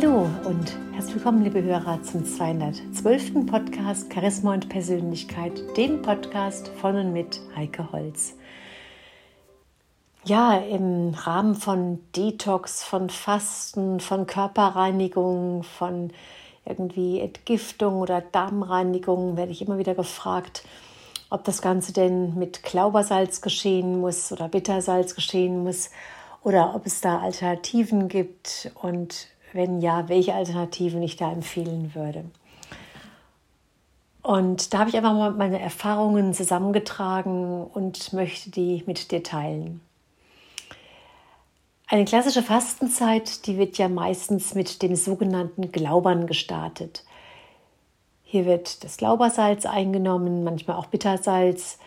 Hallo und herzlich willkommen, liebe Hörer, zum 212. Podcast Charisma und Persönlichkeit, dem Podcast von und mit Heike Holz. Ja, im Rahmen von Detox, von Fasten, von Körperreinigung, von irgendwie Entgiftung oder Darmreinigung werde ich immer wieder gefragt, ob das Ganze denn mit Glaubersalz geschehen muss oder Bittersalz geschehen muss oder ob es da Alternativen gibt und wenn ja, welche Alternativen ich da empfehlen würde. Und da habe ich einfach mal meine Erfahrungen zusammengetragen und möchte die mit dir teilen. Eine klassische Fastenzeit, die wird ja meistens mit dem sogenannten Glaubern gestartet. Hier wird das Glaubersalz eingenommen, manchmal auch Bittersalz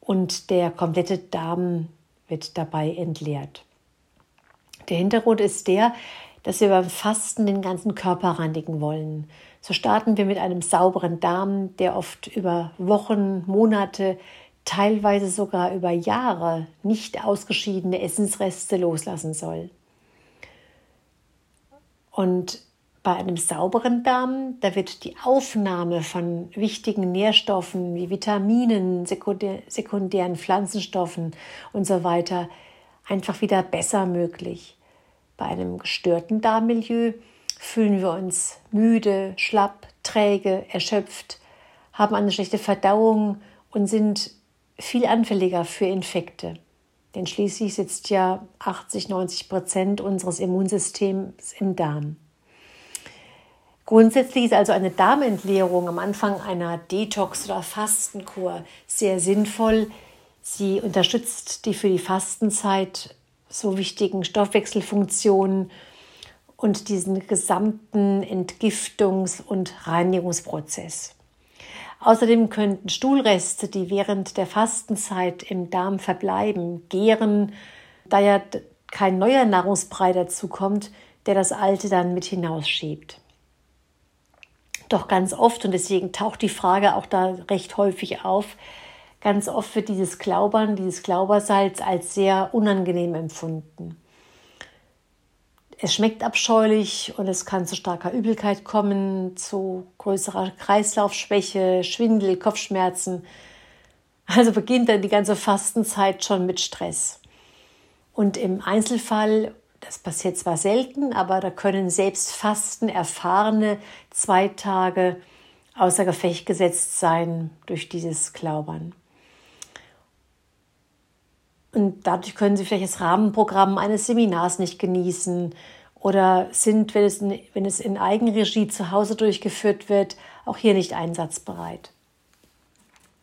und der komplette Darm wird dabei entleert. Der Hintergrund ist der, dass wir beim Fasten den ganzen Körper reinigen wollen. So starten wir mit einem sauberen Darm, der oft über Wochen, Monate, teilweise sogar über Jahre nicht ausgeschiedene Essensreste loslassen soll. Und bei einem sauberen Darm, da wird die Aufnahme von wichtigen Nährstoffen wie Vitaminen, sekundären Pflanzenstoffen und so weiter einfach wieder besser möglich. Bei einem gestörten Darmmilieu fühlen wir uns müde, schlapp, träge, erschöpft, haben eine schlechte Verdauung und sind viel anfälliger für Infekte. Denn schließlich sitzt ja 80, 90 Prozent unseres Immunsystems im Darm. Grundsätzlich ist also eine Darmentleerung am Anfang einer Detox- oder Fastenkur sehr sinnvoll. Sie unterstützt die für die Fastenzeit so wichtigen Stoffwechselfunktionen und diesen gesamten Entgiftungs- und Reinigungsprozess. Außerdem könnten Stuhlreste, die während der Fastenzeit im Darm verbleiben, gären, da ja kein neuer Nahrungsbrei dazukommt, der das alte dann mit hinausschiebt. Doch ganz oft, und deswegen taucht die Frage auch da recht häufig auf, Ganz oft wird dieses Glaubern, dieses Glaubersalz als sehr unangenehm empfunden. Es schmeckt abscheulich und es kann zu starker Übelkeit kommen, zu größerer Kreislaufschwäche, Schwindel, Kopfschmerzen. Also beginnt dann die ganze Fastenzeit schon mit Stress. Und im Einzelfall, das passiert zwar selten, aber da können selbst Fasten erfahrene zwei Tage außer Gefecht gesetzt sein durch dieses Glaubern. Und dadurch können sie vielleicht das Rahmenprogramm eines Seminars nicht genießen oder sind, wenn es, in, wenn es in Eigenregie zu Hause durchgeführt wird, auch hier nicht einsatzbereit.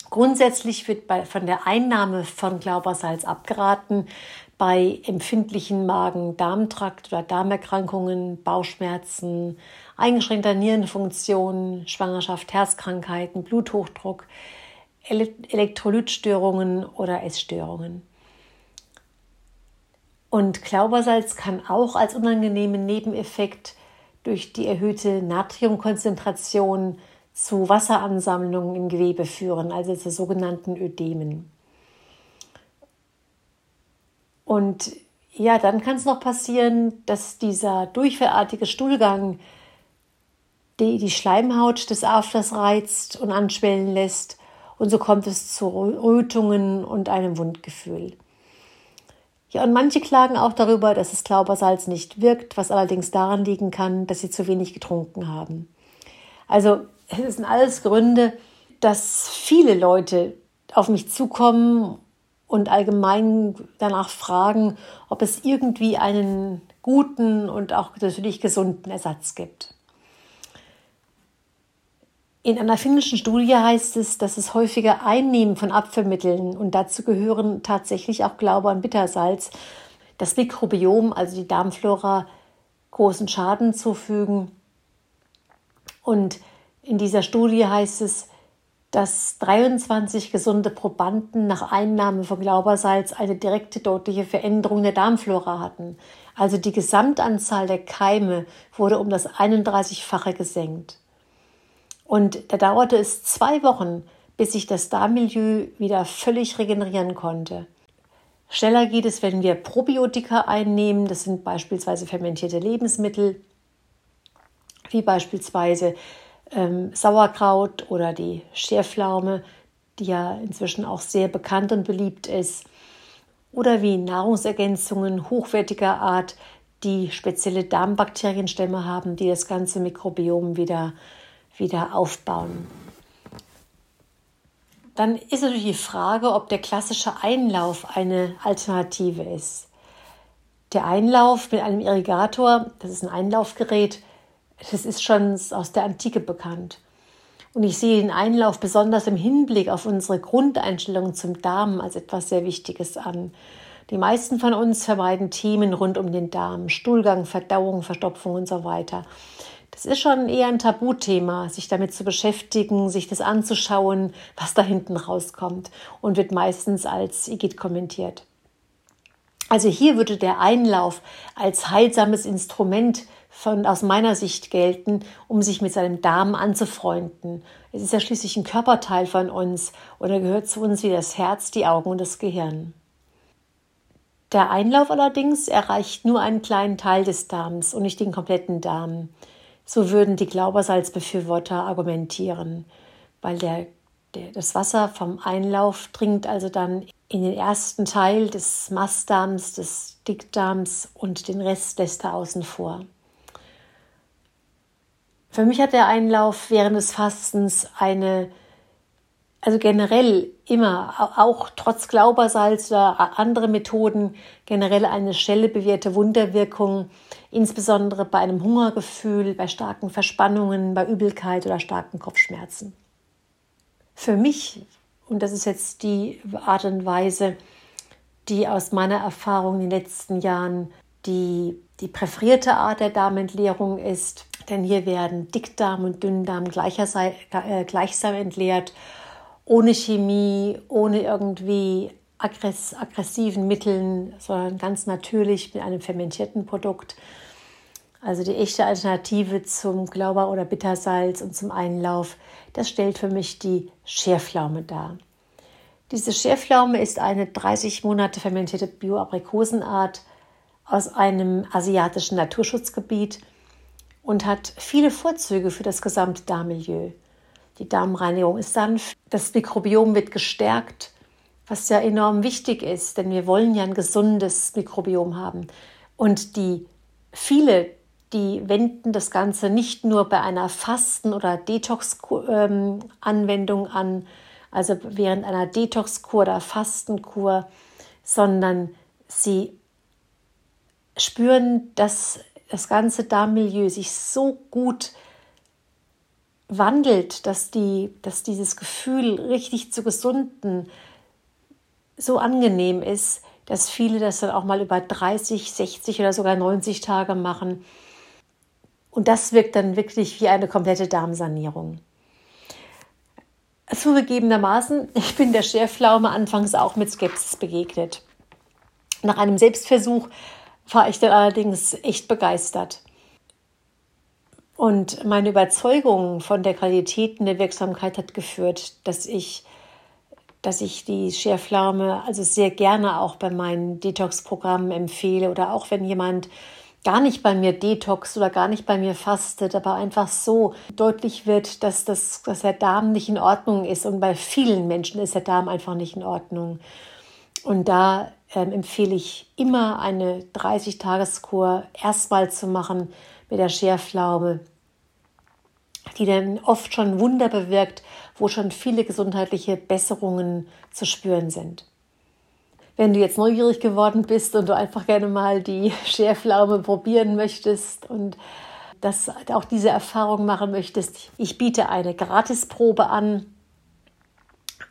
Grundsätzlich wird bei, von der Einnahme von Glaubersalz abgeraten bei empfindlichen Magen-Darm-Trakt- oder Darmerkrankungen, Bauchschmerzen, eingeschränkter Nierenfunktion, Schwangerschaft, Herzkrankheiten, Bluthochdruck, Elektrolytstörungen oder Essstörungen. Und Klaubersalz kann auch als unangenehmen Nebeneffekt durch die erhöhte Natriumkonzentration zu Wasseransammlungen im Gewebe führen, also zu sogenannten Ödemen. Und ja, dann kann es noch passieren, dass dieser durchfallartige Stuhlgang die, die Schleimhaut des Afters reizt und anschwellen lässt. Und so kommt es zu Rötungen und einem Wundgefühl. Ja, und manche klagen auch darüber, dass das Glaubersalz nicht wirkt, was allerdings daran liegen kann, dass sie zu wenig getrunken haben. Also es sind alles Gründe, dass viele Leute auf mich zukommen und allgemein danach fragen, ob es irgendwie einen guten und auch natürlich gesunden Ersatz gibt. In einer finnischen Studie heißt es, dass es häufige Einnehmen von Abführmitteln und dazu gehören tatsächlich auch Glaube an Bittersalz, das Mikrobiom, also die Darmflora, großen Schaden zufügen. Und in dieser Studie heißt es, dass 23 gesunde Probanden nach Einnahme von Glaubersalz eine direkte deutliche Veränderung der Darmflora hatten. Also die Gesamtanzahl der Keime wurde um das 31-fache gesenkt. Und da dauerte es zwei Wochen, bis sich das Darmmilieu wieder völlig regenerieren konnte. Schneller geht es, wenn wir Probiotika einnehmen. Das sind beispielsweise fermentierte Lebensmittel. wie beispielsweise ähm, Sauerkraut oder die Schärflaume, die ja inzwischen auch sehr bekannt und beliebt ist, oder wie Nahrungsergänzungen hochwertiger Art, die spezielle Darmbakterienstämme haben, die das ganze Mikrobiom wieder, wieder aufbauen. Dann ist natürlich die Frage, ob der klassische Einlauf eine Alternative ist. Der Einlauf mit einem Irrigator, das ist ein Einlaufgerät, das ist schon aus der Antike bekannt. Und ich sehe den Einlauf besonders im Hinblick auf unsere Grundeinstellung zum Darm als etwas sehr Wichtiges an. Die meisten von uns vermeiden Themen rund um den Darm, Stuhlgang, Verdauung, Verstopfung und so weiter. Das ist schon eher ein Tabuthema, sich damit zu beschäftigen, sich das anzuschauen, was da hinten rauskommt und wird meistens als Igitt kommentiert. Also hier würde der Einlauf als heilsames Instrument von, aus meiner Sicht gelten, um sich mit seinem Darm anzufreunden. Es ist ja schließlich ein Körperteil von uns und er gehört zu uns wie das Herz, die Augen und das Gehirn. Der Einlauf allerdings erreicht nur einen kleinen Teil des Darms und nicht den kompletten Darm. So würden die Glaubersalzbefürworter argumentieren, weil der, der, das Wasser vom Einlauf dringt also dann in den ersten Teil des Mastdarms, des Dickdarms und den Rest lässt er außen vor. Für mich hat der Einlauf während des Fastens eine, also generell immer, auch trotz Glaubersalz oder andere Methoden, generell eine schnelle bewährte Wunderwirkung, insbesondere bei einem Hungergefühl, bei starken Verspannungen, bei Übelkeit oder starken Kopfschmerzen. Für mich, und das ist jetzt die Art und Weise, die aus meiner Erfahrung in den letzten Jahren die, die präferierte Art der Darmentleerung ist, denn hier werden Dickdarm und Dünndarm äh, gleichsam entleert, ohne Chemie, ohne irgendwie aggress aggressiven Mitteln, sondern ganz natürlich mit einem fermentierten Produkt. Also die echte Alternative zum Glauber oder Bittersalz und zum Einlauf, das stellt für mich die Schärflaume dar. Diese Schärflaume ist eine 30 Monate fermentierte Bio-Aprikosenart aus einem asiatischen Naturschutzgebiet und hat viele Vorzüge für das gesamte Darmmilieu. Die Darmreinigung ist sanft, das Mikrobiom wird gestärkt, was ja enorm wichtig ist, denn wir wollen ja ein gesundes Mikrobiom haben. Und die viele, die wenden das Ganze nicht nur bei einer Fasten- oder Detox-Anwendung an, also während einer Detox-Kur oder Fastenkur, sondern sie spüren, dass das ganze Darmmilieu sich so gut wandelt, dass, die, dass dieses Gefühl richtig zu gesunden so angenehm ist, dass viele das dann auch mal über 30, 60 oder sogar 90 Tage machen. Und das wirkt dann wirklich wie eine komplette Darmsanierung. Zugegebenermaßen, ich bin der Schärflaume anfangs auch mit Skepsis begegnet. Nach einem Selbstversuch war ich dann allerdings echt begeistert. Und meine Überzeugung von der Qualität und der Wirksamkeit hat geführt, dass ich, dass ich die Schärflaume also sehr gerne auch bei meinen Detox-Programmen empfehle oder auch wenn jemand gar nicht bei mir detox oder gar nicht bei mir fastet, aber einfach so deutlich wird, dass, das, dass der Darm nicht in Ordnung ist. Und bei vielen Menschen ist der Darm einfach nicht in Ordnung. Und da ähm, empfehle ich immer eine 30-Tages-Kur erstmal zu machen mit der Schärflaube, die dann oft schon Wunder bewirkt, wo schon viele gesundheitliche Besserungen zu spüren sind. Wenn du jetzt neugierig geworden bist und du einfach gerne mal die Schärflaume probieren möchtest und das, auch diese Erfahrung machen möchtest, ich biete eine Gratisprobe an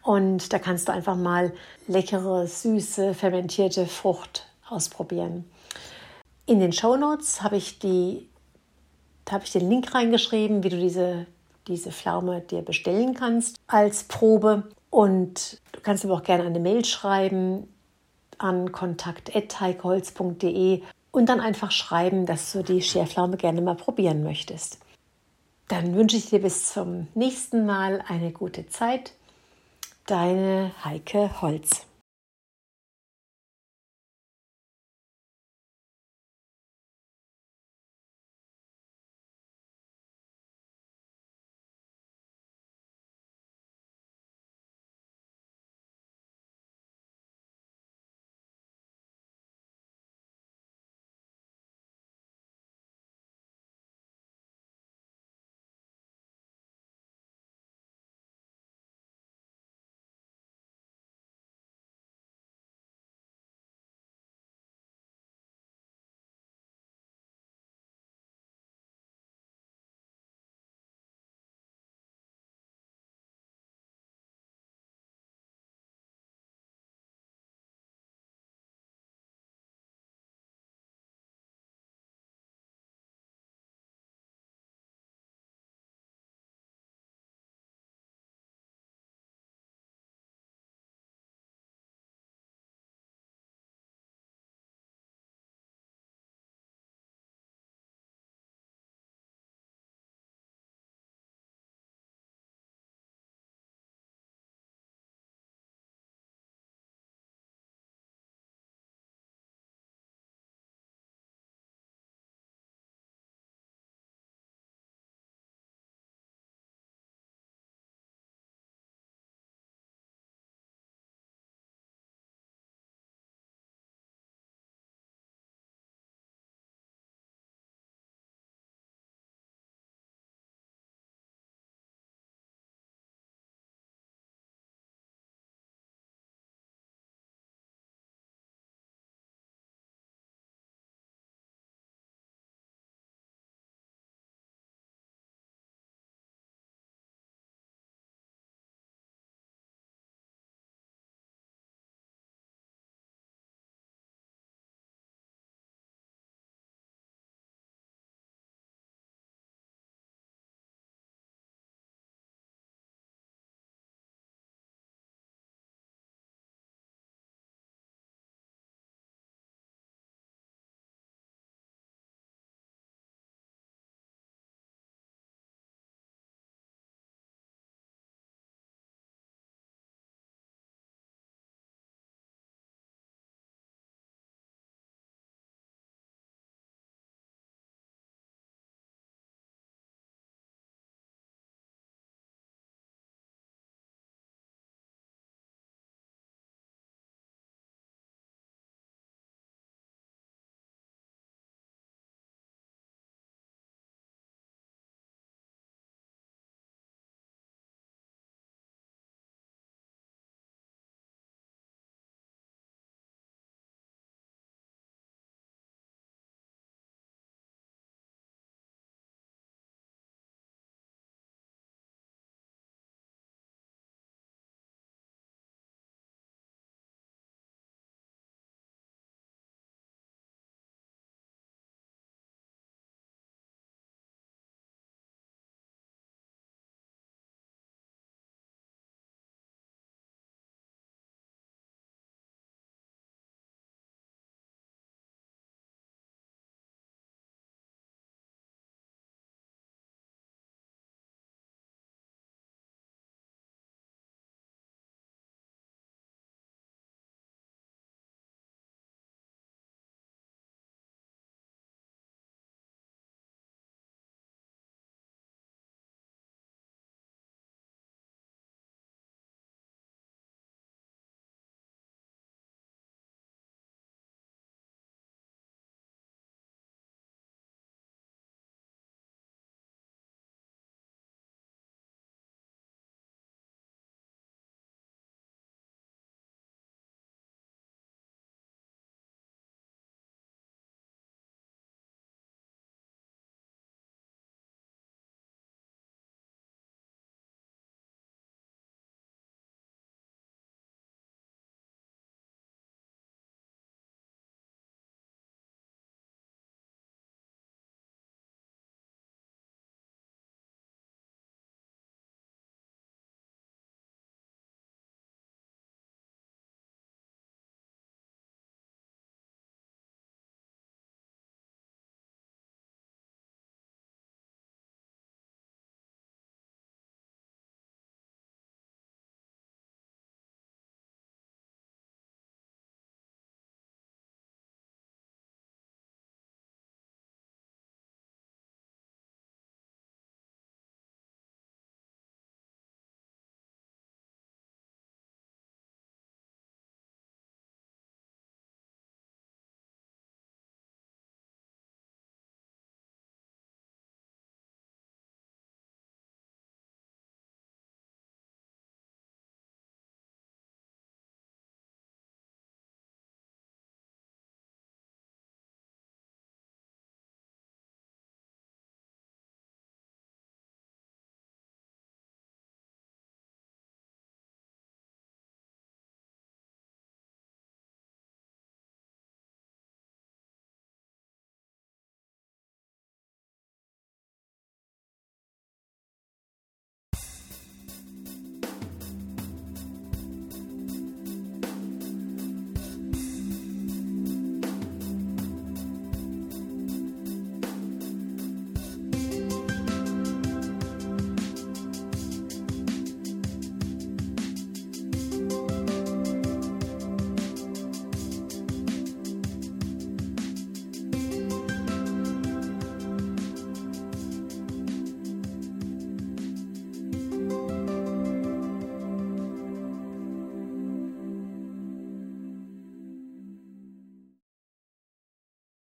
und da kannst du einfach mal leckere, süße, fermentierte Frucht ausprobieren. In den Show Notes habe ich, die, habe ich den Link reingeschrieben, wie du diese, diese Pflaume dir bestellen kannst als Probe. Und du kannst aber auch gerne eine Mail schreiben an kontakt.heikeholz.de und dann einfach schreiben, dass du die Schärflaume gerne mal probieren möchtest. Dann wünsche ich dir bis zum nächsten Mal eine gute Zeit Deine Heike Holz.